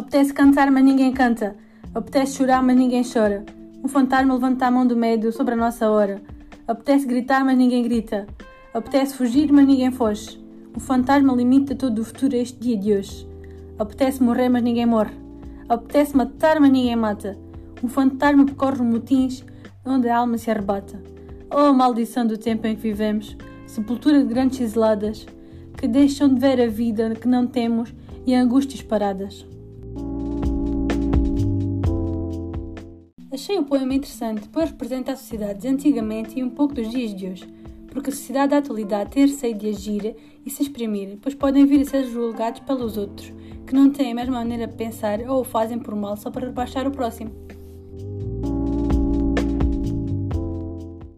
Apetece cantar, mas ninguém canta. Apetece chorar, mas ninguém chora. Um fantasma levanta a mão do medo sobre a nossa hora. Apetece gritar, mas ninguém grita. Apetece fugir, mas ninguém foge. Um fantasma limita todo o futuro a este dia de hoje. Apetece morrer, mas ninguém morre. Apetece matar, mas ninguém mata. Um fantasma percorre motins onde a alma se arrebata. Oh, maldição do tempo em que vivemos, sepultura de grandes cizeladas, que deixam de ver a vida que não temos e angústias paradas. Achei o poema interessante, pois representa a sociedade de antigamente e um pouco dos dias de hoje, porque a sociedade da atualidade tem receio de agir e se exprimir, pois podem vir a ser julgados pelos outros, que não têm a mesma maneira de pensar ou o fazem por mal só para rebaixar o próximo.